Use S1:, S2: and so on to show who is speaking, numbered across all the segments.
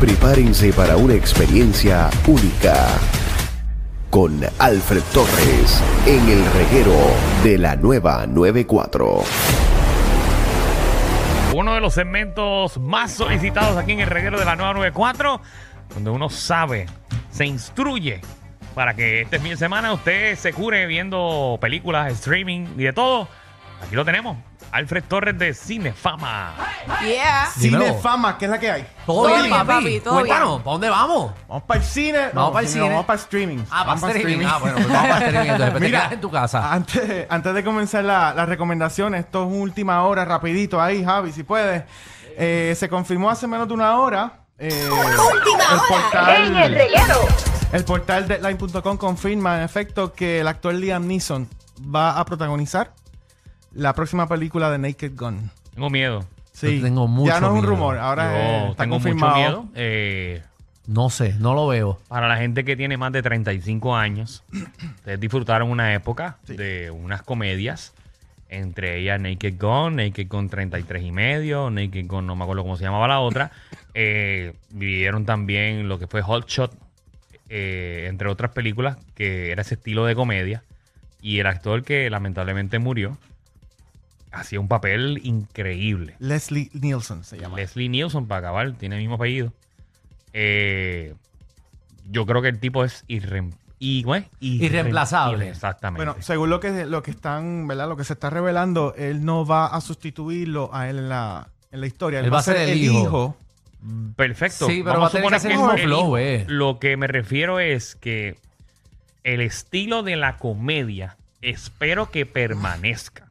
S1: Prepárense para una experiencia única con Alfred Torres en el reguero de la nueva 94.
S2: Uno de los segmentos más solicitados aquí en el reguero de la nueva 94, donde uno sabe, se instruye para que este fin de semana usted se cure viendo películas, streaming y de todo. Aquí lo tenemos. Alfred Torres de Cinefama.
S3: Yeah.
S4: Cine
S5: Dímelo.
S4: fama, ¿qué es la que hay?
S5: ¿Todo,
S3: Todo
S5: bien,
S3: bien,
S5: papi?
S3: papi, todo
S5: Cuéntanos. ¿para dónde vamos?
S4: Vamos para el cine.
S5: Vamos para el cine.
S4: Vamos para streaming.
S5: Ah, para
S4: Vamos pa'
S5: streaming. Ah, bueno, pues vamos para streaming. Entonces, te
S4: Mira,
S5: quedas en tu casa.
S4: Antes, antes de comenzar la, la recomendación, esto es última hora, rapidito ahí, Javi, si puedes. Eh, se confirmó hace menos de una hora. eh, el portal, el portal Deadline.com confirma en efecto que el actor Liam Neeson va a protagonizar la próxima película de Naked Gun.
S2: Tengo miedo.
S4: Sí,
S5: Yo tengo mucho
S4: ya no es un
S5: miedo.
S4: rumor, ahora
S2: Yo
S4: está
S2: tengo
S4: confirmado.
S2: mucho miedo. Eh,
S5: No sé, no lo veo.
S2: para la gente que tiene más de 35 años, ustedes disfrutaron una época de unas comedias, entre ellas Naked Gun, Naked Gun 33 y medio, Naked Gun no me acuerdo cómo se llamaba la otra. Eh, vivieron también lo que fue Hot Shot, eh, entre otras películas, que era ese estilo de comedia. Y el actor que lamentablemente murió, hacía un papel increíble.
S4: Leslie Nielsen se llama.
S2: Leslie Nielsen, para acabar, tiene el mismo apellido. Eh, yo creo que el tipo es
S5: Irreemplazable.
S2: irre- Exactamente.
S4: Bueno, según lo que, lo que están, ¿verdad? Lo que se está revelando, él no va a sustituirlo a él en la, en la historia.
S5: Él va a ser el hijo.
S2: Perfecto.
S5: Sí, pero
S2: Vamos
S5: va a tener que hacer el flow, eh.
S2: Lo que me refiero es que el estilo de la comedia espero que permanezca.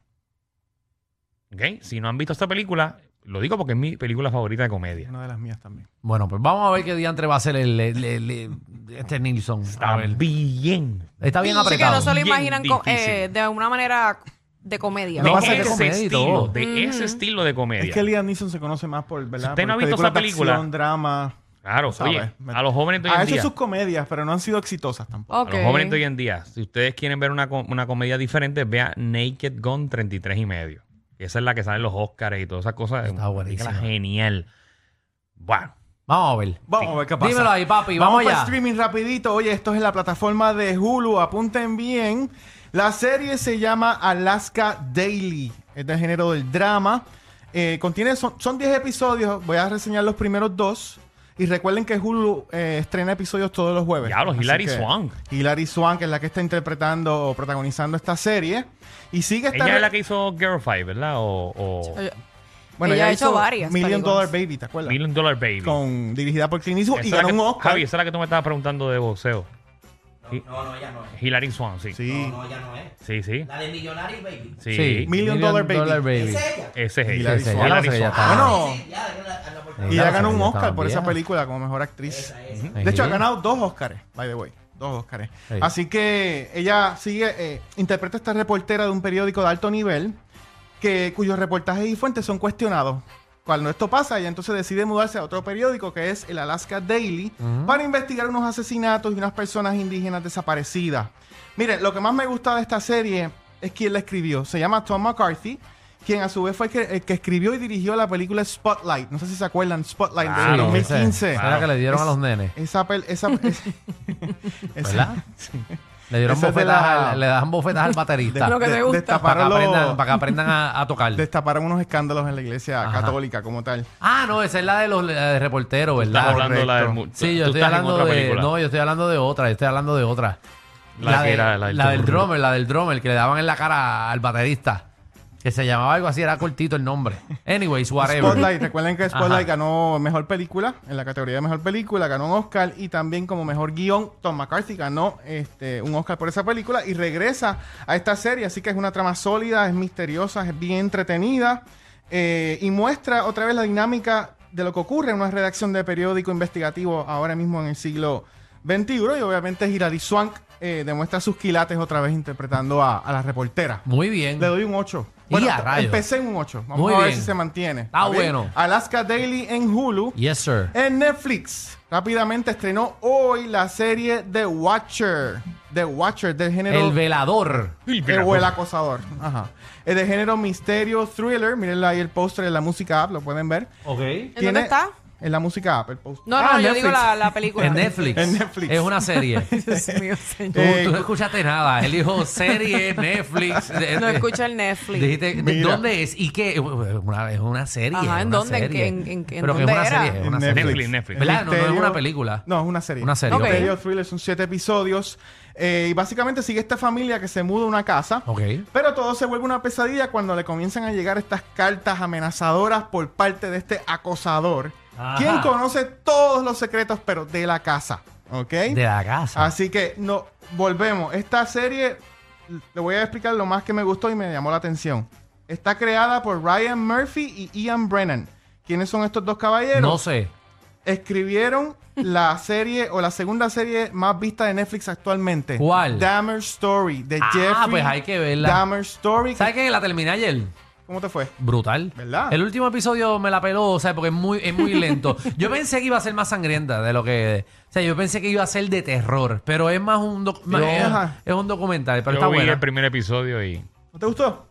S2: ¿Ok? Si no han visto esta película, lo digo porque es mi película favorita de comedia.
S4: Una de las mías también.
S5: Bueno, pues vamos a ver qué diantre va a ser el, el- el- el- este Nilsson. A
S2: Está
S5: ver.
S2: bien.
S5: Está bien
S3: Sí, que
S5: apretado.
S3: no se lo
S2: Bien
S3: imaginan co-
S2: difícil.
S3: eh, de una manera de comedia.
S5: No
S2: de
S5: va a ser de
S2: ese
S5: comedia y
S2: estilo,
S5: todo.
S2: de ese estilo de comedia.
S4: Es que Liam Neeson se conoce más por, ¿verdad?
S2: Si usted no
S4: por
S2: ha visto
S4: películas
S2: esa
S4: de
S2: película-
S4: acción, drama.
S2: Claro,
S4: ¿sabes?
S2: oye, a los jóvenes de hoy
S4: Ha
S2: en
S4: hecho
S2: día.
S4: sus comedias, pero no han sido exitosas tampoco.
S3: Ok.
S2: A los jóvenes de hoy en día, si ustedes quieren ver una, co- una comedia diferente, vea Naked Gun 33 y medio. Esa es la que sale en los Oscars y todas esas cosas.
S5: Está buenísima.
S2: genial. Bueno,
S5: Vamos a ver.
S4: Vamos a ver qué pasa.
S5: Dímelo ahí, papi.
S4: Vamos,
S5: Vamos,
S4: para streaming rapidito. Oye, esto es en la plataforma de Hulu. Apunten bien. La serie se llama Alaska Daily. Es del género del drama. Eh, contiene, son, son 10 episodios. Voy a reseñar los primeros dos. Y recuerden que Hulu eh, estrena episodios todos los jueves.
S2: Diablo,
S4: Así
S2: Hilary
S4: que-
S2: Swank.
S4: Hilary Swank es la que está interpretando o protagonizando esta serie. Y sigue esta...
S2: ella es la que hizo Girl Fight, ¿verdad? O,
S4: Bueno,
S3: ella ha
S4: hizo
S3: hecho varias
S4: Million
S3: películas.
S4: Dollar Baby, ¿te acuerdas?
S2: Million Dollar Baby.
S4: Con, dirigida por Clint Eastwood
S2: Esa
S4: y ganó
S2: que-
S4: un Oscar.
S2: Javi, esa es la que tú me estabas preguntando de boxeo. Hi-
S6: No, no, ella no es.
S2: Hilary Swan, sí.
S4: Sí.
S6: No, no, ella no es.
S2: Sí, sí.
S6: La de Millionaire Baby.
S2: Sí.
S4: Sí. Million Dollar Baby.
S6: ¿Esa es ella?
S2: Ese es ella.
S4: Hilary
S2: Ese es
S4: Swank.
S2: Hilary
S5: Ya la sé, ya
S2: Swank.
S5: está.
S4: Bueno,
S6: Sí, ya, anda- anda por-
S4: y ella
S5: Ella
S4: ganó un Oscar por esa película como mejor actriz.
S6: Esa, esa.
S4: De hecho, ha ganado dos Oscars, by the way. Dos Oscars.
S5: Sí.
S4: Así que ella sigue, eh, interpreta a esta reportera de un periódico de alto nivel que, cuyos reportajes y fuentes son cuestionados. Cuando esto pasa, ella entonces decide mudarse a otro periódico que es el Alaska Daily para investigar unos asesinatos y unas personas indígenas desaparecidas. Miren, lo que más me gusta de esta serie es quien la escribió. Se llama Tom McCarthy, quien a su vez fue el que, el que escribió y dirigió la película Spotlight. No sé si se acuerdan, Spotlight
S2: Claro,
S4: de
S5: Sí,
S4: 2015.
S5: esa, esa es la que le dieron a los nenes.
S4: Esa, esa, es- esa-
S5: ¿Verdad? Le dieron
S4: Esa es de
S5: bofetas,
S4: la-
S5: al- le dan bofetas al baterista.
S3: Lo que te gusta.
S5: para, que
S4: los-
S5: aprendan, para que aprendan a, a tocar.
S4: destaparon unos escándalos en la iglesia
S5: Ajá.
S4: católica como tal.
S5: Ah, no, esa es la de los la de reporteros,
S2: Estás
S5: ¿verdad?
S2: hablando de la del
S4: correcto.
S2: mu-
S5: Sí, yo
S2: tú
S5: estoy
S2: estás en
S5: hablando
S2: otra
S5: de.
S2: película.
S5: No, yo estoy hablando de otra, yo estoy hablando de otra.
S2: La que
S5: de-
S2: era la del
S5: del
S2: drummer.
S5: drummer, la del drummer, que le daban en la cara al baterista. Que se llamaba algo así, era cortito el nombre. Anyways, whatever.
S4: Spotlight, recuerden que Spotlight
S5: Ajá.
S4: ganó mejor película en la categoría de mejor película, ganó un Oscar y también como mejor guion. Tom McCarthy ganó este, un Oscar por esa película y regresa a esta serie. Así que es una trama sólida, es misteriosa, es bien entretenida eh, y muestra otra vez la dinámica de lo que ocurre en una redacción de periódico investigativo ahora mismo en el siglo XXI. Y obviamente Hilary Swank eh, demuestra sus quilates otra vez interpretando a, a la reportera.
S5: Muy bien.
S4: Le doy un 8.
S5: Y
S4: Bueno,
S5: a rayos.
S4: empecé en un 8. Vamos
S5: Muy
S4: a ver
S5: bien.
S4: si se mantiene.
S5: Está
S4: bien?
S5: bueno.
S4: Alaska Daily en Hulu.
S5: Yes, sir.
S4: En Netflix, rápidamente estrenó hoy la serie The Watcher. The Watcher del género...
S5: El velador.
S4: Eh, o el acosador. Ajá. Es de género misterio, thriller. Miren ahí el póster en la música app, lo pueden ver.
S5: Ok.
S3: ¿En
S4: Tiene-
S3: dónde está?
S4: En la música app, el póster.
S3: No, no,
S4: Ah,
S3: yo
S4: Netflix.
S3: digo la, la película.
S5: En Netflix.
S4: En Netflix.
S5: Es una serie.
S3: Dios mío, señor.
S5: Tú,
S4: Eh,
S5: tú no escuchaste nada. Él dijo serie, Netflix.
S3: No
S5: de-
S3: escucha el Netflix.
S5: Dijiste, ¿de
S4: Mira.
S5: ¿dónde es? ¿Y qué? Una- es una serie.
S3: Ajá, ¿en
S5: una
S3: dónde? ¿En
S5: serie.
S3: qué- en- en- en
S5: Pero que es una
S3: era?
S5: serie. Es una
S4: En
S5: serie.
S2: Netflix, Netflix.
S5: ¿Verdad? No, no es
S4: Misterio-
S5: una película.
S4: No, es una serie.
S5: Una serie.
S3: Ok.
S5: ok.
S4: Misterio Thriller son siete episodios. Eh, y básicamente sigue esta familia que se muda a una casa.
S5: Ok.
S4: Pero todo se vuelve una pesadilla cuando le comienzan a llegar estas cartas amenazadoras por parte de este acosador.
S5: Ajá.
S4: Quien conoce todos los secretos, pero de la casa. ¿Ok?
S5: De la casa.
S4: Así que no, volvemos. Esta serie, le voy a explicar lo más que me gustó y me llamó la atención. Está creada por Ryan Murphy y Ian Brennan. ¿Quiénes son estos dos caballeros?
S5: no sé.
S4: escribieron la serie o la segunda serie más vista de Netflix actualmente.
S5: ¿Cuál?
S4: Dahmer Story de
S5: Ah,
S4: Jeffrey
S5: pues hay que verla.
S4: Story.
S5: ¿Sabes qué? La terminé ayer.
S4: ¿Cómo te fue?
S5: Brutal.
S4: ¿Verdad?
S5: El último episodio me la peló, o sea, porque es muy, es muy lento. Yo pensé que iba a ser más sangrienta de lo que. O sea, yo pensé que iba a ser de terror, pero es más un, doc- más- es,
S4: Ajá.
S5: un documental, pero
S2: Yo
S5: está
S2: vi
S5: buena.
S2: el primer episodio y
S4: ¿No te gustó?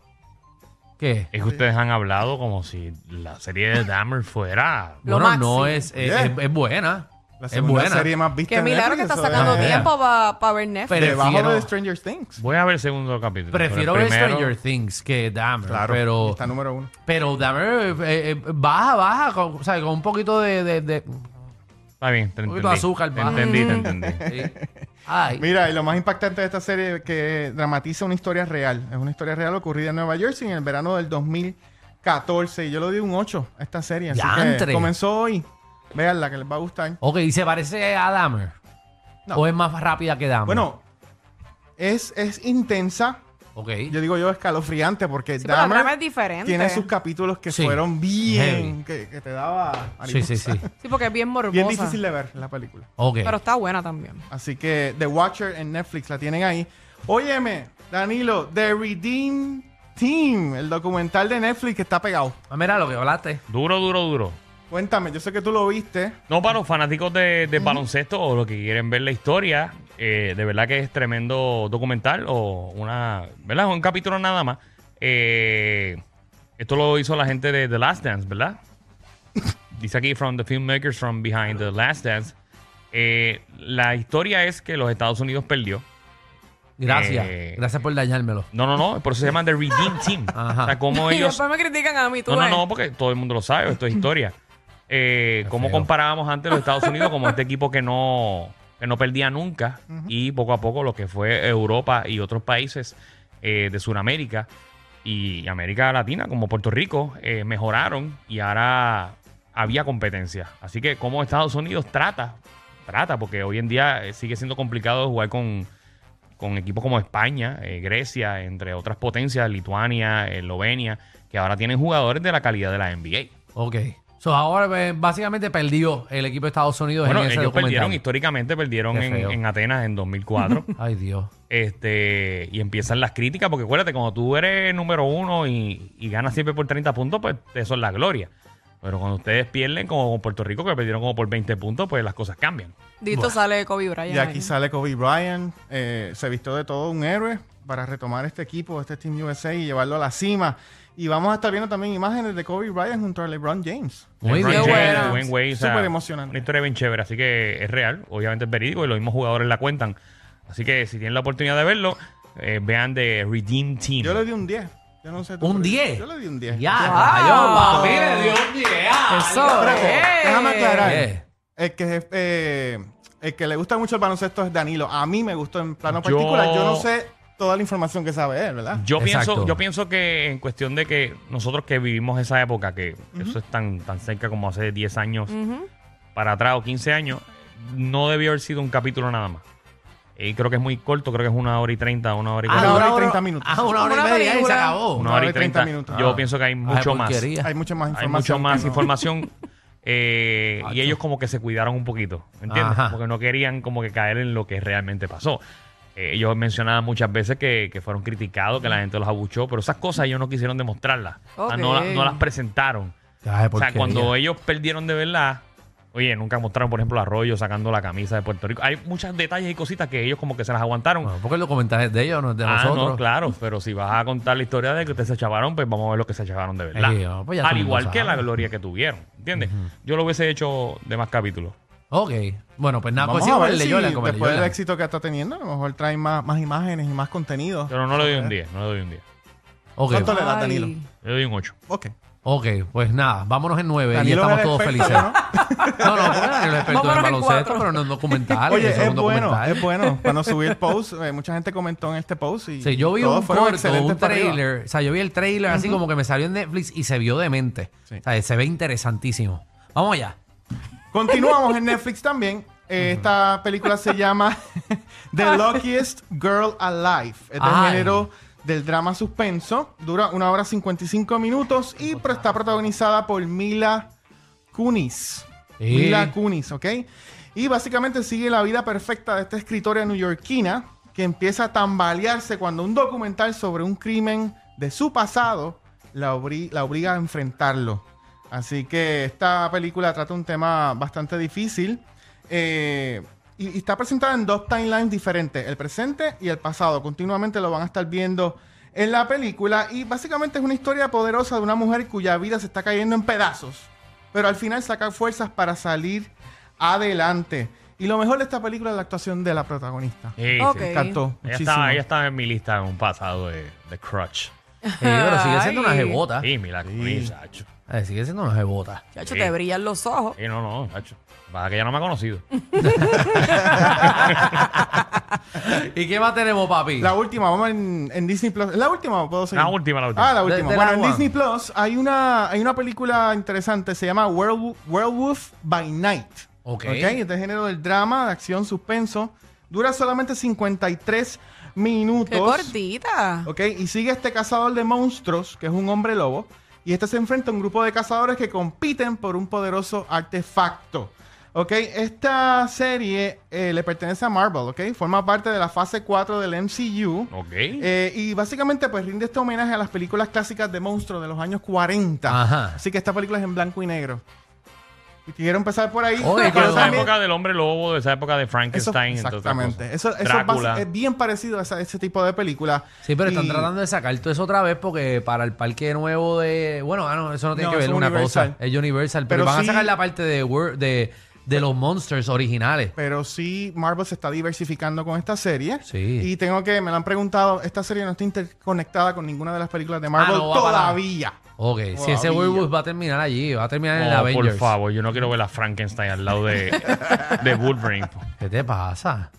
S5: ¿Qué?
S2: es que ustedes han hablado como si la serie de Dahmer fuera...
S3: Lo
S5: bueno,
S3: máximo.
S5: no es, es,
S4: Yeah.
S5: es- es buena.
S4: La
S5: es
S4: segunda
S5: buena.
S4: serie más vista
S3: Qué milagro que
S4: Netflix,
S3: está
S4: eso
S3: sacando
S4: es-
S3: tiempo para ver Netflix.
S5: Pero-
S4: Debajo
S5: Prefiero-
S4: de Stranger Things.
S2: Voy a ver el segundo capítulo.
S5: Prefiero ver
S2: primero-
S5: Stranger Things que Dahmer.
S4: Claro,
S5: pero,
S4: está número uno.
S5: pero Dahmer eh, eh, baja, baja, con, o sea, con un poquito de... de- de-
S2: Está bien, te
S5: Un
S2: entendí.
S5: poquito de azúcar,
S2: Te
S5: va.
S2: entendí, te entendí.
S5: sí. Ay.
S4: Mira, y lo más impactante de esta serie es que dramatiza una historia real. Es una historia real ocurrida en Nueva Jersey en el verano del 2014. Y yo le di un 8 a esta serie. Así
S5: ¡Diantre!
S4: que comenzó hoy. Veanla, que les va a gustar.
S5: Ok, ¿y se parece a Dahmer?
S4: No.
S5: ¿O es más rápida que Dahmer?
S4: Bueno, es, es intensa.
S5: Ok.
S4: Yo digo yo escalofriante porque
S3: Sí, pero la
S4: Dahmer
S3: trama es diferente.
S4: tiene sus capítulos que
S5: Sí.
S4: fueron bien,
S5: Heavy.
S4: que, que te daba
S5: Sí, sí, sí.
S3: Sí, porque es bien morbosa.
S4: bien difícil de ver la película.
S5: Ok.
S3: Pero está buena también.
S4: Así que The Watcher en Netflix la tienen ahí. Óyeme, Danilo, The Redeem Team, el documental de Netflix que está pegado.
S5: Ah, mira lo que hablaste.
S2: Duro, duro, duro.
S4: Cuéntame, yo sé que tú lo viste.
S2: No, para los fanáticos de, de baloncesto o los que quieren ver la historia, eh, de verdad que es tremendo documental o una, ¿verdad? Un capítulo nada más. Eh, esto lo hizo la gente de The Last Dance, ¿verdad? Dice aquí, from the filmmakers from behind The Last Dance. Eh, la historia es que los Estados Unidos perdió.
S5: Gracias.
S2: Eh,
S5: Gracias por dañármelo.
S2: No, no, no, por eso se llama The Redeem Team.
S5: Ajá.
S2: O sea, como
S3: Y
S2: ellos...
S3: después me critican a mí, tú
S2: No, no, no, porque todo el mundo lo sabe, esto es historia. Eh, cómo
S5: feo.
S2: comparábamos antes los Estados Unidos como este equipo que no, que no perdía nunca y poco a poco lo que fue Europa y otros países eh, de Sudamérica y América Latina como Puerto Rico eh, mejoraron y ahora había competencia. Así que como Estados Unidos trata, trata, porque hoy en día eh, sigue siendo complicado jugar con, con equipos como España, eh, Grecia, entre otras potencias, Lituania, Eslovenia, que ahora tienen jugadores de la calidad de la NBA.
S5: Ok. So, ahora eh, básicamente perdió el equipo de Estados Unidos
S2: Bueno,
S5: en ese
S2: ellos
S5: documental.
S2: perdieron, históricamente perdieron en, en Atenas en 2004.
S5: Ay, Dios.
S2: este Y empiezan las críticas, porque acuérdate, cuando tú eres número uno y, y ganas siempre por 30 puntos, pues eso es la gloria. Pero cuando ustedes pierden, como con Puerto Rico, que perdieron como por 20 puntos, pues las cosas cambian.
S3: Dito sale Kobe Bryant.
S4: Y aquí
S3: ahí.
S4: sale Kobe Bryant. eh, se vistió de todo un héroe para retomar este equipo, este Team USA y llevarlo a la cima. Y vamos a estar viendo también imágenes de Kobe Bryant junto a LeBron James.
S5: Muy
S2: LeBron
S5: bien.
S2: James,
S3: bueno.
S2: Dwayne Wade, o sea,
S4: Súper emocionante.
S2: Una historia bien chévere, así que es real, obviamente es verídico y los mismos jugadores la cuentan. Así que si tienen la oportunidad de verlo, eh, vean de Redeem Team.
S4: Yo le di un 10. Yo no sé tú,
S5: ¿Un
S4: pero
S5: 10?
S4: Yo le di un 10.
S5: Ya, rayos, papi, le dio un 10.
S3: Eso.
S4: Espérate,
S3: eh.
S4: déjame aclarar.
S5: Eh.
S4: El que, eh, el que le gusta mucho el baloncesto es Danilo. A mí me gustó en plano
S2: Yo-
S4: particular. Yo no sé toda la información que sabe él, ¿verdad?
S2: Yo
S5: Exacto.
S2: pienso, yo pienso que en cuestión de que nosotros que vivimos esa época, que eso es tan, tan cerca como hace 10 años para atrás o 15 años, no debió haber sido un capítulo nada más. Y creo que es muy corto, creo que es una hora y 30, una hora y
S5: Ah,
S4: Una
S2: cuarenta.
S4: hora y 30 minutos.
S5: Ah, una hora y media y se acabó.
S2: una hora y 30
S4: minutos.
S2: Yo
S5: Ah.
S2: pienso que hay
S5: Ay,
S2: mucho más.
S4: Hay mucha más
S2: Hay
S4: información.
S2: mucho más
S4: no-
S2: información. eh, y ellos como que se cuidaron un poquito, ¿entiendes?
S5: Ajá.
S2: Porque no querían como que caer en lo que realmente pasó. Eh, ellos mencionaban muchas veces que, que fueron criticados, que la gente los abuchó, pero esas cosas ellos no quisieron demostrarlas. No, las presentaron.
S5: Ay,
S2: O sea, cuando ellos perdieron de verdad, Oye, nunca mostraron, por ejemplo, a Arroyo sacando la camisa de Puerto Rico. Hay muchos detalles y cositas que ellos como que se las aguantaron.
S5: Bueno, porque el documental es de ellos, no es de
S2: ah,
S5: nosotros.
S2: no, claro, pero si vas a contar la historia de que ustedes se chavaron, pues vamos a ver lo que se chavaron de verdad.
S5: Pues
S2: Al igual que la gloria que tuvieron, ¿entiendes? Yo lo hubiese hecho de más capítulos.
S5: Ok. Bueno, pues nada, pues sí,
S4: a ver
S5: de
S4: después del éxito que está teniendo, a lo mejor traen más, más imágenes y más contenido.
S2: Pero no le doy un 10, no le doy un 10.
S5: Ok,
S4: ¿Cuánto le das,
S3: Ay.
S4: Danilo?
S2: Le doy un 8.
S4: Ok.
S5: ok, pues nada, vámonos en nueve y
S4: Danilo
S5: estamos
S4: es el
S5: todos
S4: experto,
S5: felices.
S4: ¿no?
S5: No, no, porque Daniel es experto en
S3: Vámonos en
S5: baloncesto,
S3: cuatro.
S5: pero no en documentales.
S4: Oye,
S5: eso
S4: es
S5: un
S4: bueno,
S5: documental.
S4: es bueno. Cuando subí el post, eh, mucha gente comentó en este post y
S5: Sí, yo vi
S4: todos
S5: un
S4: fueron
S5: corto,
S4: excelentes
S5: un
S4: para arriba.
S5: trailer. O sea, yo vi el trailer así como que me salió en Netflix y se vio demente.
S4: Sí.
S5: O sea, se ve interesantísimo. Vamos allá.
S4: Continuamos en Netflix también. Eh, Esta película se llama The Luckiest Girl Alive. Es del
S5: Ay.
S4: género del drama suspenso. Dura una hora 55 minutos y pro- está protagonizada por Mila Kunis.
S5: Sí.
S4: Mila Kunis, ¿ok? Y básicamente sigue la vida perfecta de esta escritora neoyorquina que empieza a tambalearse cuando un documental sobre un crimen de su pasado la, obri- la obliga a enfrentarlo. Así que esta película trata un tema bastante difícil. eh, y, y está presentada en dos timelines diferentes, el presente y el pasado. Continuamente lo van a estar viendo en la película. Y básicamente es una historia poderosa de una mujer cuya vida se está cayendo en pedazos. Pero al final saca fuerzas para salir adelante. Y lo mejor de esta película es la actuación de la protagonista.
S2: Sí,
S3: Ok.
S2: sí.
S4: Me encantó.
S2: Ella
S4: muchísimo.
S2: estaba, ella estaba en mi lista en un pasado de, de Crutch.
S5: Sí, pero sigue siendo una jebota.
S2: Sí, mira, muchacho.
S5: Eh, sigue siendo una jebota.
S3: Chacho,
S2: Sí.
S3: te brillan los ojos.
S2: Sí, no, no, macho. Para que ella no me ha conocido.
S5: ¿Y qué más tenemos, papi?
S4: La última, vamos en, en Disney Plus. ¿La última o puedo seguir?
S2: La última, la última.
S4: Ah, la
S5: De-
S4: última.
S5: de
S4: bueno,
S5: la
S4: en
S5: one.
S4: Disney Plus hay una, hay una película interesante, se llama Werewolf, Werewolf by Night.
S5: Ok.
S4: Es de género del drama, de acción, suspenso. Dura solamente 53 minutos.
S3: Qué cortita.
S4: Ok, y sigue este cazador de monstruos, que es un hombre lobo. Y este se enfrenta a un grupo de cazadores que compiten por un poderoso artefacto. Ok, esta serie eh, le pertenece a Marvel, ok. Forma parte de la fase 4 del MCU.
S2: Ok.
S4: Eh, y básicamente pues rinde este homenaje a las películas clásicas de monstruos de los años 40.
S5: Ajá.
S4: Así que esta película es en blanco y negro. Y quiero empezar por ahí.
S5: Oye,
S2: de esa
S4: también-
S2: época del hombre lobo, de esa época de Frankenstein.
S4: exactamente. Eso, eso es, bien parecido a esa- ese tipo de película.
S5: Sí, pero están tratando de sacar todo eso otra vez porque para el parque nuevo de... Bueno, ah, no, eso no tiene
S4: No,
S5: que ver una
S4: Universal.
S5: cosa. Es Universal. Pero,
S4: Pero
S5: van
S4: sí-
S5: a sacar la parte de, Wor- de, de los monsters originales.
S4: Pero sí, Marvel se está diversificando con esta serie.
S5: Sí.
S4: Y tengo que, me lo han preguntado, esta serie no está interconectada con ninguna de las películas de Marvel
S5: Ah, no, va para- Ok, si ese. Werewolf va a terminar allí, va a terminar en
S2: Oh,
S5: Avengers.
S2: por favor, yo no quiero ver a Frankenstein al lado de, de Wolverine.
S5: ¿Qué te pasa?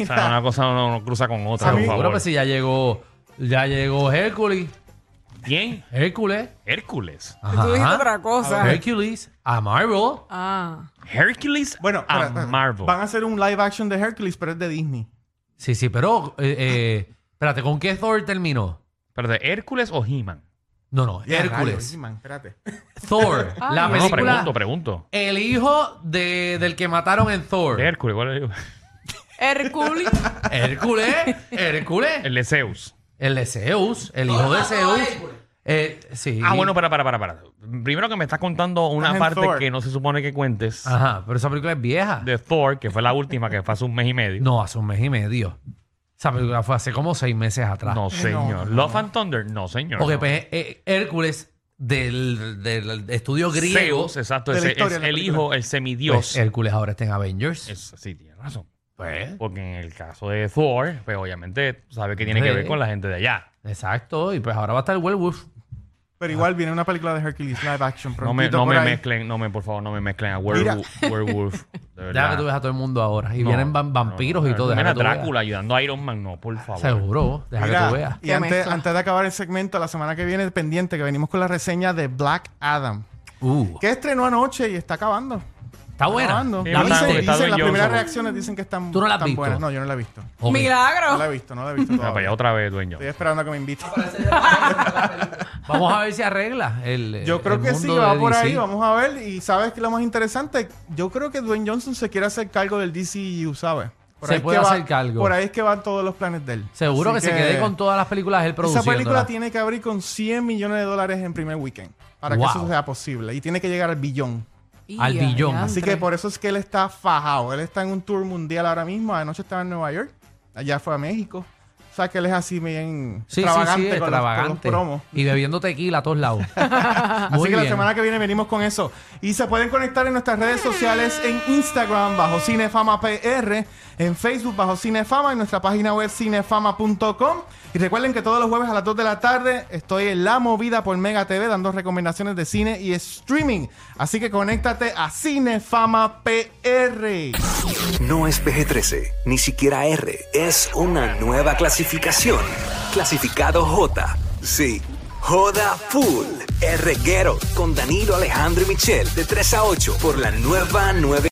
S2: O sea, una cosa no, no cruza con otra, por favor.
S5: que si ya llegó, ya llegó Hércules.
S2: ¿Quién?
S5: Hércules.
S2: Hércules.
S5: Ajá.
S3: Tú dijiste otra cosa.
S5: Hércules a Marvel.
S3: Ah.
S2: Hercules
S4: Bueno,
S2: a
S4: espera.
S2: Marvel.
S4: van a hacer un live action de Hercules, pero es de Disney.
S5: Sí, sí, pero eh, eh, espérate, ¿con qué Thor terminó?
S2: ¿Espérate, Hércules o He-Man?
S5: No, no, Hércules.
S4: espérate.
S5: Thor,
S3: Ay.
S5: la
S2: No, no,
S5: película.
S2: pregunto, pregunto.
S5: El hijo de, del que mataron en Thor.
S2: ¿Qué Hércules? ¿Cuál es?
S3: Hércules.
S5: Hércules, Hércules.
S2: El de Zeus.
S5: El de Zeus, el hijo de Zeus. Eh, sí.
S2: Ah, bueno, para, para, para, para. Primero que me estás contando una
S4: Estás en
S2: parte
S4: Thor.
S2: que no se supone que cuentes
S5: Ajá, pero esa película es vieja.
S2: de Thor, que fue la última, que fue hace un mes y medio.
S5: No, hace un mes y medio. Esa película fue hace como seis meses atrás.
S2: No, señor.
S4: no,
S2: Love and Thunder, no, señor.
S5: Porque
S2: no.
S5: pues, eh, Hércules del, del estudio griego.
S2: Zeus, exacto.
S4: De la
S2: ese
S4: historia
S2: es
S4: de la
S2: el
S4: película.
S2: hijo, el semidios.
S5: Pues, Hércules ahora está en Avengers.
S2: Es- sí, tienes razón.
S5: Pues,
S2: Porque en el caso de Thor, pues obviamente sabe que tiene que
S5: Sí.
S2: ver con la gente de allá.
S5: exacto. Y pues ahora va a estar el Werewolf.
S4: Pero igual viene una película de Hercules live action.
S2: No me, no
S4: por
S2: me
S4: ahí.
S2: mezclen, no me, por favor, no me mezclen a. Werewolf. werewolf de
S5: que tú ves a todo el mundo ahora. Y
S2: No,
S5: vienen van- vampiros
S2: no,
S5: y todo.
S2: Mira. Drácula ayudando a Iron Man, no, por favor.
S5: Seguro. Deja que tú veas.
S4: y antes, antes de acabar el segmento, la semana que viene pendiente, que venimos con la reseña de Black Adam,
S5: Uh,
S4: que estrenó anoche y está acabando.
S5: Está buena.
S4: Dicen, las primeras reacciones dicen que están,
S5: ¿Tú no la has
S4: están
S5: visto?
S4: buenas. No, yo no la he visto.
S5: Ok.
S4: No
S3: Milagro.
S4: la he visto, no la he visto
S2: Ah, para allá
S4: todavía.
S2: otra vez, dueño.
S4: Estoy esperando a que me invite.
S5: Vamos a ver si arregla el
S4: Yo creo
S5: el
S4: que sí,
S5: mundo
S4: va
S5: de
S4: por
S5: DC.
S4: ahí, vamos a ver. Y sabes que lo más interesante, yo creo que Dwayne Johnson se quiere hacer cargo del DCU, ¿sabes? Por
S5: Se
S4: ahí es
S5: puede
S4: que va-
S5: hacer cargo.
S4: Por ahí es que van todos los planes de él.
S5: Seguro
S4: Así
S5: que, se quede con todas las películas él
S4: Esa
S5: produciendo.
S4: película tiene que abrir con 100 millones de dólares en primer weekend para
S5: Wow.
S4: que eso sea posible. Y tiene que llegar al billón.
S5: Al billón.
S4: Así que por eso es que él está fajado. Él está en un tour mundial ahora mismo. Anoche estaba en Nueva York. Allá fue a México. O sea que él es así bien
S5: Sí, sí,
S4: extravagante,
S5: sí,
S4: con, los- con los promos.
S5: y bebiendo tequila a todos lados.
S4: Así que la semana que viene venimos con eso. Y se pueden conectar en nuestras redes sociales en Instagram bajo Cinefama PR, en Facebook bajo Cinefama, en nuestra página web cinefama.com. Y recuerden que todos los jueves a las 2 de la tarde estoy en La Movida por Mega TV dando recomendaciones de cine y streaming. Así que conéctate a Cinefama PR.
S7: No es PG-13, ni siquiera R. Es una nueva clasificación. Clasificado J. Sí. Joda Full. El reguero con Danilo Alejandro y Michel de 3 a 8 por la nueva 9.